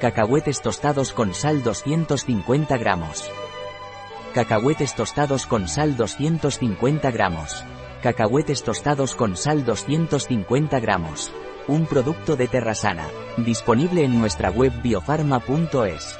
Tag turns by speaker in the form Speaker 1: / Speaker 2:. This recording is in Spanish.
Speaker 1: Cacahuetes tostados con sal 250 gramos. Cacahuetes tostados con sal 250 gramos. Cacahuetes tostados con sal 250 gramos. Un producto de Terrasana. Disponible en nuestra web biofarma.es.